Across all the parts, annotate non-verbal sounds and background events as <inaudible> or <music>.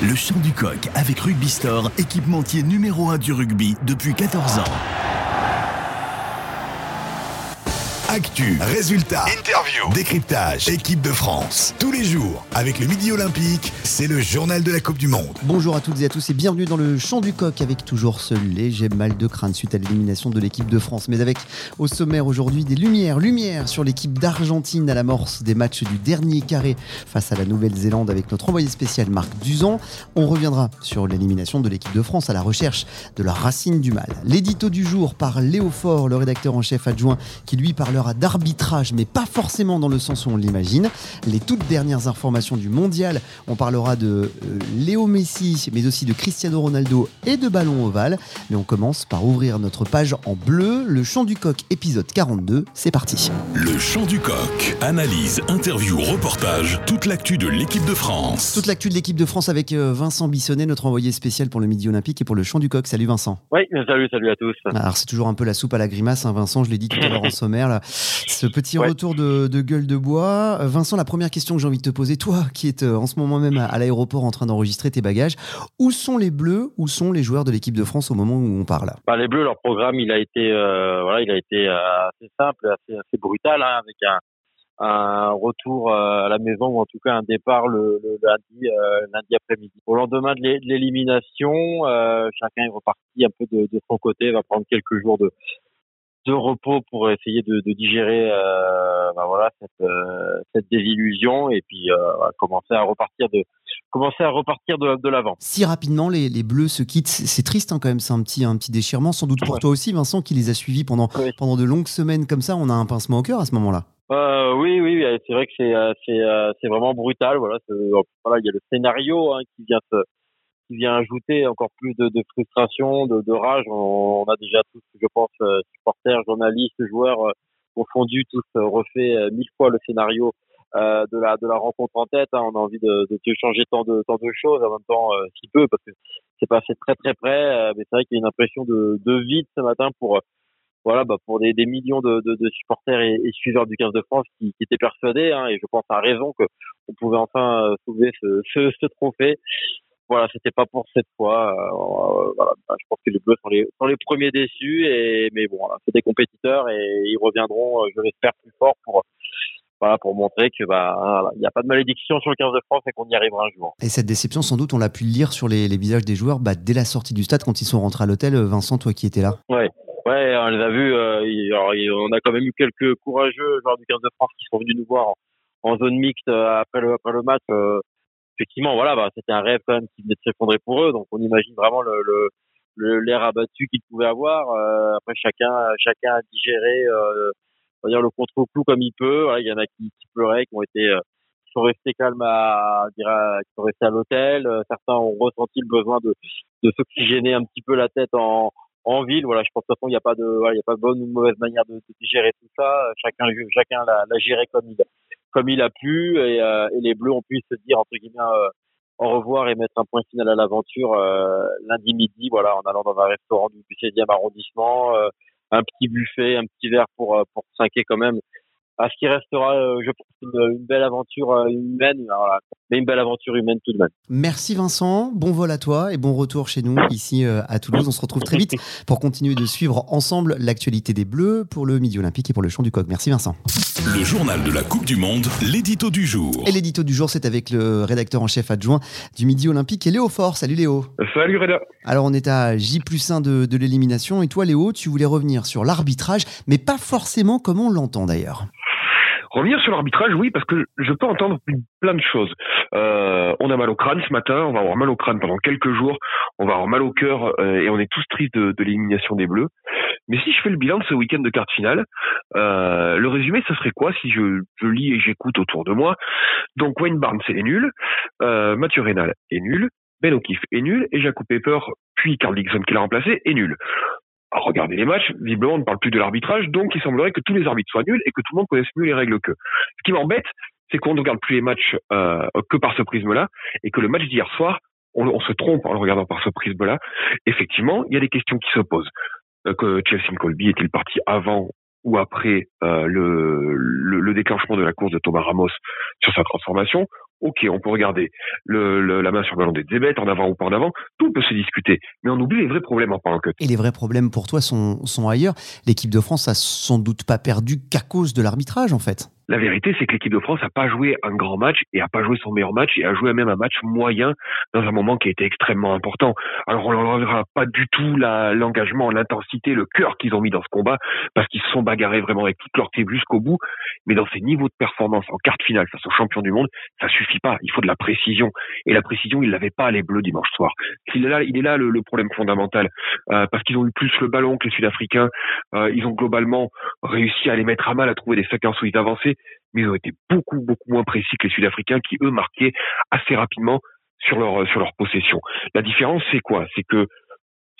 Le chant du coq avec Rugby Store, équipementier numéro 1 du rugby depuis 14 ans. Actu, résultats, interview, décryptage, équipe de France. Tous les jours, avec le Midi Olympique, c'est le journal de la Coupe du Monde. Bonjour à toutes et à tous et bienvenue dans le Chant du Coq avec toujours ce léger mal de crâne suite à l'élimination de l'équipe de France. Mais avec au sommaire aujourd'hui des lumières, lumières sur l'équipe d'Argentine à l'amorce des matchs du dernier carré face à la Nouvelle-Zélande avec notre envoyé spécial Marc Duzan. On reviendra sur l'élimination de l'équipe de France à la recherche de la racine du mal. L'édito du jour par Léo Faure, le rédacteur en chef adjoint, qui lui parlera d'arbitrage, mais pas forcément dans le sens où on l'imagine. Les toutes dernières informations du mondial, on parlera de euh, Léo Messi, mais aussi de Cristiano Ronaldo et de ballon ovale. Mais on commence par ouvrir notre page en bleu, le chant du coq épisode 42. C'est parti. Le chant du coq. Analyse, interview, reportage, toute l'actu de l'équipe de France. Toute l'actu de l'équipe de France avec euh, Vincent Bissonnet, notre envoyé spécial pour le Midi Olympique et pour le chant du coq. Salut Vincent. Oui, salut, salut à tous. Alors c'est toujours un peu la soupe à la grimace, hein, Vincent, je l'ai dit tout à l'heure en <laughs> sommaire. Là. Ce petit retour de, gueule de bois. Vincent, la première question que j'ai envie de te poser, toi qui es euh, en ce moment même à, l'aéroport en train d'enregistrer tes bagages, où sont les Bleus, où sont les joueurs de l'équipe de France au moment où on parle? Bah, Les Bleus, leur programme, il a été, euh, voilà, il a été euh, assez simple, assez, assez brutal, hein, avec un, un retour à la maison ou en tout cas un départ le, lundi, lundi après-midi. Au lendemain de l'élimination, chacun est reparti un peu de, de, son côté, va prendre quelques jours de, de repos pour essayer de, digérer euh, voilà cette, euh, cette désillusion et puis euh, commencer à repartir de commencer à repartir de, l'avant. Si rapidement les, les Bleus se quittent, c'est triste hein, quand même, c'est un petit un petit déchirement sans doute pour toi aussi Vincent qui les a suivis pendant pendant de longues semaines comme ça, on a un pincement au cœur à ce moment-là. oui, oui, c'est vrai que c'est c'est vraiment brutal. Voilà, voilà, il y a le scénario hein, qui vient se qui vient ajouter encore plus de, de frustration, de, de rage. On, on, a déjà tous, je pense, euh, supporters, journalistes, joueurs euh, confondus, tous euh, refait mille fois le scénario euh, de la de la rencontre en tête. Hein. On a envie de, de, changer tant de tant de choses en même temps si peu parce que c'est passé très très près. mais c'est vrai qu'il y a une impression de, de vide ce matin pour voilà bah pour des, des millions de, de, de supporters et, et, suiveurs du 15 de France qui, qui étaient persuadés hein, et je pense à raison que on pouvait enfin soulever ce, ce, ce trophée voilà, c'était pas pour cette fois. Euh, voilà, bah, je pense que les Bleus sont les, sont les premiers déçus, et mais bon, c'est des compétiteurs et ils reviendront, euh, je l'espère, plus fort pour voilà, pour montrer que bah il n'y a pas de malédiction sur le 15 de France et qu'on y arrivera un jour. Et cette déception, sans doute, on l'a pu lire sur les, les visages des joueurs bah, dès la sortie du stade quand ils sont rentrés à l'hôtel. Vincent, toi qui étais là. Ouais. Ouais, on les a vus. Euh, alors, on a quand même eu quelques courageux joueurs du 15 de France qui sont venus nous voir en, zone mixte après le, après le match effectivement, voilà, bah, c'était un rêve quand qui venait de s'effondrer pour eux. Donc, on imagine vraiment le, le, l'air abattu qu'ils pouvaient avoir. Euh, après, chacun, chacun a digéré, euh, on va dire le contre-coup comme il peut. il y en a qui, pleuraient, qui ont été, euh, qui sont restés calmes à, qui sont restés à l'hôtel. Euh, certains ont ressenti le besoin de, de s'oxygéner un petit peu la tête en, en ville. Voilà, je pense de toute façon, il n'y a pas de, voilà, il y a pas de bonne ou de mauvaise manière de, de digérer tout ça. Chacun, chacun l'a, l'a géré comme il, comme il a pu et, euh, et les Bleus ont pu se dire entre guillemets euh, au revoir et mettre un point final à l'aventure euh, lundi midi, voilà, en allant dans un restaurant du 16e arrondissement, un petit buffet, un petit verre pour pour s'inquiéter quand même à ce qui restera, je pense, une, belle aventure humaine, voilà, mais une belle aventure humaine tout de même. Merci Vincent, bon vol à toi et bon retour chez nous ici à Toulouse. On se retrouve très vite pour continuer de suivre ensemble l'actualité des Bleus pour le Midi Olympique et pour le Chant du Coq. Merci Vincent. Le journal de la Coupe du Monde, l'édito du jour. Et l'édito du jour, c'est avec le rédacteur en chef adjoint du Midi Olympique et Léo Fort. Salut Léo. Salut Reda. Alors on est à J plus 1 de, de l'élimination et toi Léo, tu voulais revenir sur l'arbitrage, mais pas forcément comme on l'entend d'ailleurs. Revenir sur l'arbitrage, oui, parce que je peux entendre plein de choses. Euh, on a mal au crâne ce matin, on va avoir mal au crâne pendant quelques jours, on va avoir mal au cœur euh, et on est tous tristes de, l'élimination des Bleus. Mais si je fais le bilan de ce week-end de carte finale, euh, le résumé, ce serait quoi si je, lis et j'écoute autour de moi? Donc Wayne Barnes est nul, Mathieu Reynal est nul, Ben O'Keefe est nul et Jacob Pepper, puis Carl Dixon qui l'a remplacé, est nul. Alors, regardez les matchs, visiblement on ne parle plus de l'arbitrage, donc il semblerait que tous les arbitres soient nuls et que tout le monde connaisse mieux les règles qu'eux. Ce qui m'embête, c'est qu'on ne regarde plus les matchs euh, que par ce prisme-là et que le match d'hier soir, on, se trompe en le regardant par ce prisme-là. Effectivement, il y a des questions qui se posent. Euh, que Chelsea Colby est-il parti avant ou après euh, le, déclenchement de la course de Thomas Ramos sur sa transformation ok, on peut regarder la main sur le ballon des Zébet, en avant ou pas en avant, tout peut se discuter, mais on oublie les vrais problèmes en parlant que. Et les vrais problèmes pour toi sont, sont ailleurs. L'équipe de France a sans doute pas perdu qu'à cause de l'arbitrage en fait. La vérité, c'est que l'équipe de France n'a pas joué un grand match et a pas joué son meilleur match et a joué même un match moyen dans un moment qui a été extrêmement important. Alors on n'enlèvera pas du tout l'engagement, l'intensité, le cœur qu'ils ont mis dans ce combat parce qu'ils se sont bagarrés vraiment avec toute leur tête jusqu'au bout. Mais dans ces niveaux de performance en quart finale face aux champions du monde, ça suffit pas. Il faut de la précision et la précision, ils l'avaient pas les Bleus dimanche soir. Il est là, il est là le, problème fondamental euh, parce qu'ils ont eu plus le ballon que les Sud-Africains. Euh, ils ont globalement réussi à les mettre à mal, à trouver des séquences où ils avançaient mais ils ont été beaucoup, beaucoup moins précis que les Sud-Africains qui, eux, marquaient assez rapidement sur leur, sur leur possession. La différence, c'est quoi? C'est que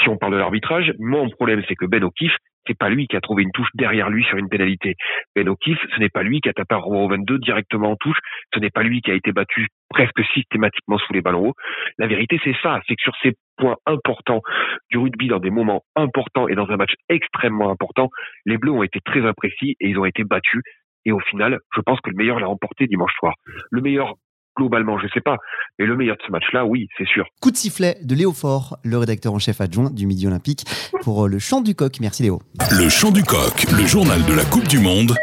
si on parle de l'arbitrage, mon problème, c'est que Ben O'Keefe, c'est pas lui qui a trouvé une touche derrière lui sur une pénalité. Ben O'Keefe, ce n'est pas lui qui a tapé un rebond 22 directement en touche. Ce n'est pas lui qui a été battu presque systématiquement sous les ballons hauts. La vérité, c'est ça. C'est que sur ces points importants du rugby, dans des moments importants et dans un match extrêmement important, les Bleus ont été très imprécis et ils ont été battus et au final, je pense que le meilleur l'a remporté dimanche soir. Le meilleur globalement, je sais pas. Mais le meilleur de ce match-là, oui, c'est sûr. Coup de sifflet de Léo Faure, le rédacteur en chef adjoint du Midi Olympique, pour euh, le chant du coq. Merci Léo. Le chant du coq, le journal de la Coupe du Monde.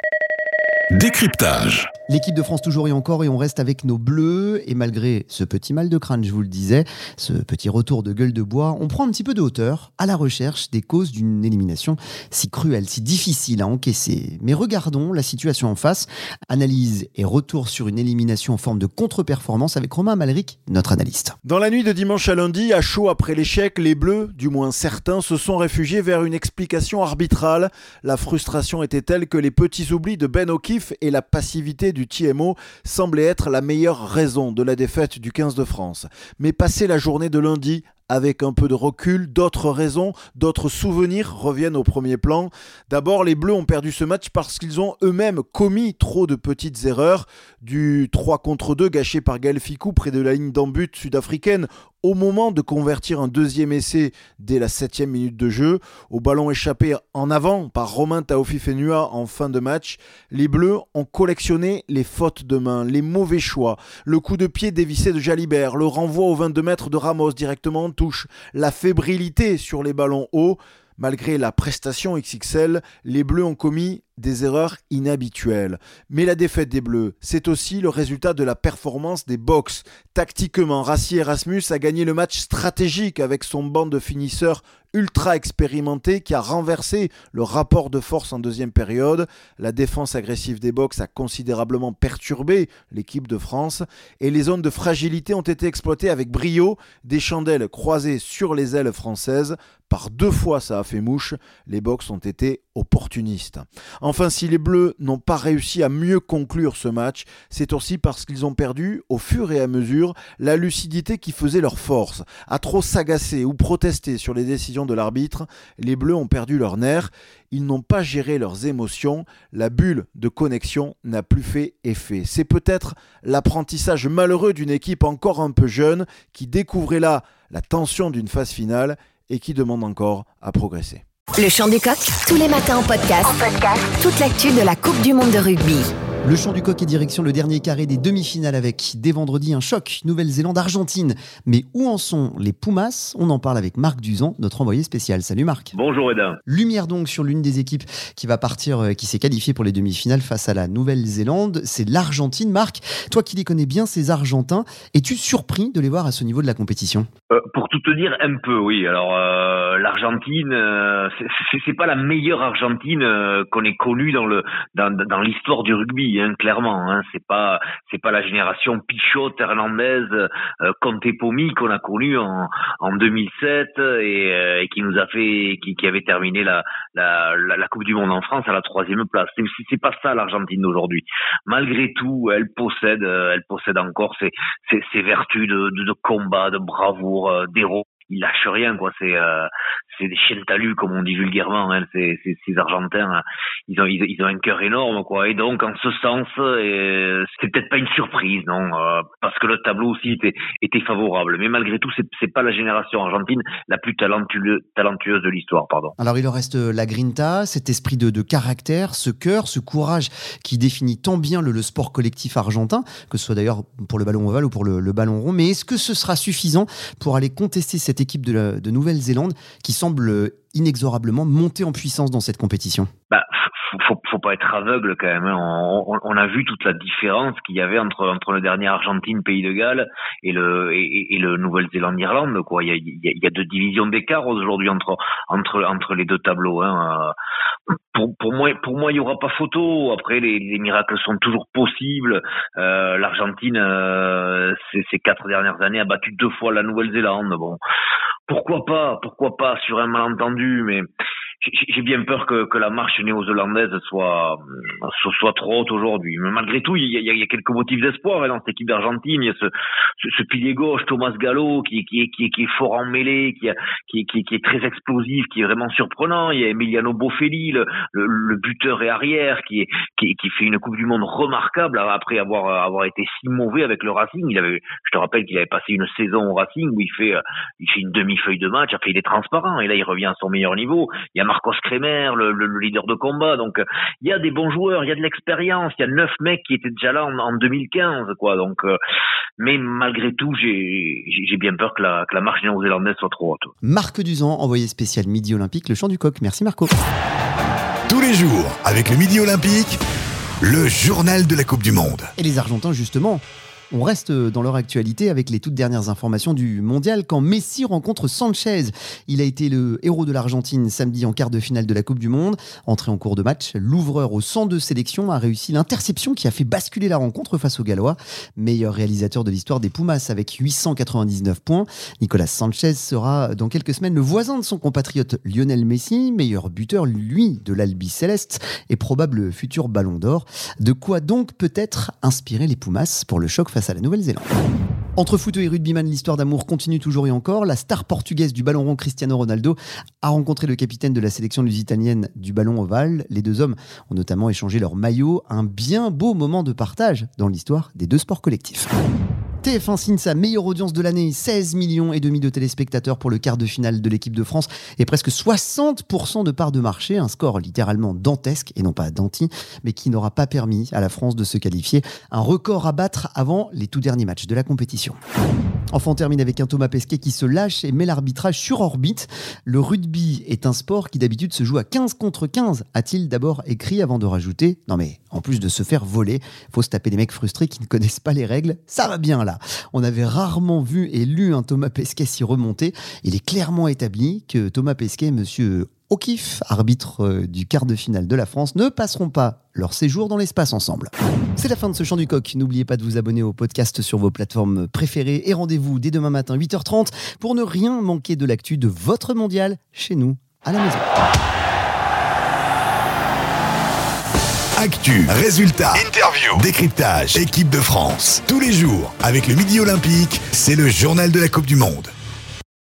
Décryptage. L'équipe de France toujours et encore et on reste avec nos bleus et malgré ce petit mal de crâne, je vous le disais, ce petit retour de gueule de bois, on prend un petit peu de hauteur à la recherche des causes d'une élimination si cruelle, si difficile à encaisser. Mais regardons la situation en face, analyse et retour sur une élimination en forme de contre-performance avec Romain Malric, notre analyste. Dans la nuit de dimanche à lundi, à chaud après l'échec, les bleus, du moins certains, se sont réfugiés vers une explication arbitrale. La frustration était telle que les petits oublis de Ben O'Keefe et la passivité du TMO semblait être la meilleure raison de la défaite du 15 de France. Mais passer la journée de lundi avec un peu de recul, d'autres raisons, d'autres souvenirs reviennent au premier plan. D'abord, les Bleus ont perdu ce match parce qu'ils ont eux-mêmes commis trop de petites erreurs, du 3 contre 2 gâché par Gaël près de la ligne d'embut sud-africaine au moment de convertir un deuxième essai dès la septième minute de jeu, au ballon échappé en avant par Romain Taofi-Fenua en fin de match, les Bleus ont collectionné les fautes de main, les mauvais choix, le coup de pied dévissé de Jalibert, le renvoi aux 22 mètres de Ramos directement en touche, la fébrilité sur les ballons hauts. Malgré la prestation XXL, les Bleus ont commis des erreurs inhabituelles. Mais la défaite des Bleus, c'est aussi le résultat de la performance des box. Tactiquement, Rassi Erasmus a gagné le match stratégique avec son banc de finisseurs ultra expérimenté qui a renversé le rapport de force en deuxième période. La défense agressive des box a considérablement perturbé l'équipe de France et les zones de fragilité ont été exploitées avec brio, des chandelles croisées sur les ailes françaises. Par deux fois ça a fait mouche, les box ont été opportunistes. Enfin, si les Bleus n'ont pas réussi à mieux conclure ce match, c'est aussi parce qu'ils ont perdu, au fur et à mesure, la lucidité qui faisait leur force. À trop s'agacer ou protester sur les décisions de l'arbitre, les Bleus ont perdu leur nerf, ils n'ont pas géré leurs émotions, la bulle de connexion n'a plus fait effet. C'est peut-être l'apprentissage malheureux d'une équipe encore un peu jeune qui découvrait là la tension d'une phase finale et qui demande encore à progresser. Le chant du coq, tous les matins en podcast. En podcast. Toute l'actu de la Coupe du Monde de rugby. Le chant du coq est direction le dernier carré des demi-finales avec dès vendredi un choc Nouvelle-Zélande-Argentine. Mais où en sont les Pumas? On en parle avec Marc Duzan, notre envoyé spécial. Salut Marc. Bonjour Eda. Lumière donc sur l'une des équipes qui va partir, euh, qui s'est qualifiée pour les demi-finales face à la Nouvelle-Zélande. C'est l'Argentine. Marc, toi qui les connais bien, ces Argentins, es-tu surpris de les voir à ce niveau de la compétition? Euh, Pour tout te dire, un peu, oui. Alors euh, l'Argentine, c'est pas la meilleure Argentine qu'on ait connue dans le dans, dans l'histoire du rugby Hein, clairement. Hein, c'est pas c'est pas la génération Pichot, Hernandez, euh, Conte Pomi qu'on a connu en, en 2007 et, euh, et, qui nous a fait qui, qui avait terminé la, la, la, Coupe du Monde en France à la troisième place. C'est, pas ça l'Argentine d'aujourd'hui. Malgré tout, elle possède euh, elle possède encore ses, ses, ses vertus de, de, de, combat, de bravoure, euh, d'héros ils lâchent rien quoi. C'est c'est des chiens de talus comme on dit vulgairement. Hein. Ces, ces, Argentins, ils ont ils, ont un cœur énorme quoi. Et donc en ce sens, c'est peut-être pas une surprise non, parce que le tableau aussi était était favorable. Mais malgré tout, c'est c'est pas la génération argentine la plus talentueuse talentueuse de l'histoire, pardon. Alors il leur reste la grinta, cet esprit de, de caractère, ce cœur, ce courage qui définit tant bien le, sport collectif argentin, que ce soit d'ailleurs pour le ballon ovale ou pour le ballon rond. Mais est-ce que ce sera suffisant pour aller contester cette équipe de, de Nouvelle-Zélande qui semble inexorablement monter en puissance dans cette compétition bah, faut, faut pas être aveugle quand même. Hein. On, a vu toute la différence qu'il y avait entre entre le dernier Argentine Pays de Galles et le et, le Nouvelle-Zélande Irlande quoi. Il y a, il y a deux divisions d'écart aujourd'hui entre entre entre les deux tableaux. Hein. Pour, pour moi pour moi il y aura pas photo. Après les, les miracles sont toujours possibles. Euh, L'Argentine euh, ces quatre dernières années a battu deux fois la Nouvelle-Zélande. Bon pourquoi pas, pourquoi pas sur un malentendu, mais j'ai bien peur que, que la marche néo-zélandaise soit, soit, trop haute aujourd'hui. Mais malgré tout, il y a, quelques motifs d'espoir hein, dans cette équipe d'Argentine. Il y a ce, ce, pilier gauche, Thomas Gallo, qui, qui, qui, est, fort en mêlée, qui, qui, qui, est très explosif, qui est vraiment surprenant. Il y a Emiliano Boffelli, le, buteur et arrière, qui, qui, qui fait une Coupe du Monde remarquable après avoir, avoir été si mauvais avec le Racing. Je te rappelle qu'il avait passé une saison au Racing où il fait, il fait une demi-feuille de match, après il est transparent et là il revient à son meilleur niveau. Marcos Kremer, le, le, leader de combat. Donc il y a des bons joueurs, il y a de l'expérience. Il y a neuf mecs qui étaient déjà là en, 2015, quoi. Donc, euh, mais malgré tout, j'ai bien peur que la, que la marche néo-zélandaise soit trop haute. Marc Duzan, envoyé spécial Midi Olympique, le champ du coq. Merci Marco. Tous les jours, avec le Midi Olympique, le journal de la Coupe du Monde. Et les Argentins, justement, on reste dans leur actualité avec les toutes dernières informations du mondial quand Messi rencontre Sanchez. Il a été le héros de l'Argentine samedi en quart de finale de la Coupe du Monde. Entré en cours de match, l'ouvreur au 102 sélection a réussi l'interception qui a fait basculer la rencontre face aux Gallois. Meilleur réalisateur de l'histoire des Pumas avec 899 points. Nicolas Sanchez sera dans quelques semaines le voisin de son compatriote Lionel Messi, meilleur buteur lui de l'Albi Céleste et probable futur ballon d'or. De quoi donc peut-être inspirer les Pumas pour le choc face à la Nouvelle-Zélande. Entre foot et rugbyman, l'histoire d'amour continue toujours et encore. La star portugaise du ballon rond Cristiano Ronaldo a rencontré le capitaine de la sélection lusitanienne du ballon ovale. Les deux hommes ont notamment échangé leur maillot, un bien beau moment de partage dans l'histoire des deux sports collectifs. TF1 signe sa meilleure audience de l'année, 16 millions et demi de téléspectateurs pour le quart de finale de l'équipe de France et presque 60% de part de marché, un score littéralement dantesque et non pas danti, mais qui n'aura pas permis à la France de se qualifier, un record à battre avant les tout derniers matchs de la compétition. Enfin, on termine avec un Thomas Pesquet qui se lâche et met l'arbitrage sur orbite. Le rugby est un sport qui d'habitude se joue à 15 contre 15, a-t-il d'abord écrit avant de rajouter? Non mais, en plus de se faire voler, faut se taper des mecs frustrés qui ne connaissent pas les règles, ça va bien là. On avait rarement vu et lu un Thomas Pesquet s'y remonter. Il est clairement établi que Thomas Pesquet, monsieur O'Keefe, arbitre euh, du quart de finale de la France, ne passeront pas leur séjour dans l'espace ensemble. C'est la fin de ce chant du coq. N'oubliez pas de vous abonner au podcast sur vos plateformes préférées et rendez-vous dès demain matin 8h30 pour ne rien manquer de l'actu de votre mondial chez nous à la maison. Actu, résultats, interview, décryptage, équipe de France. Tous les jours, avec le Midi Olympique, c'est le journal de la Coupe du Monde.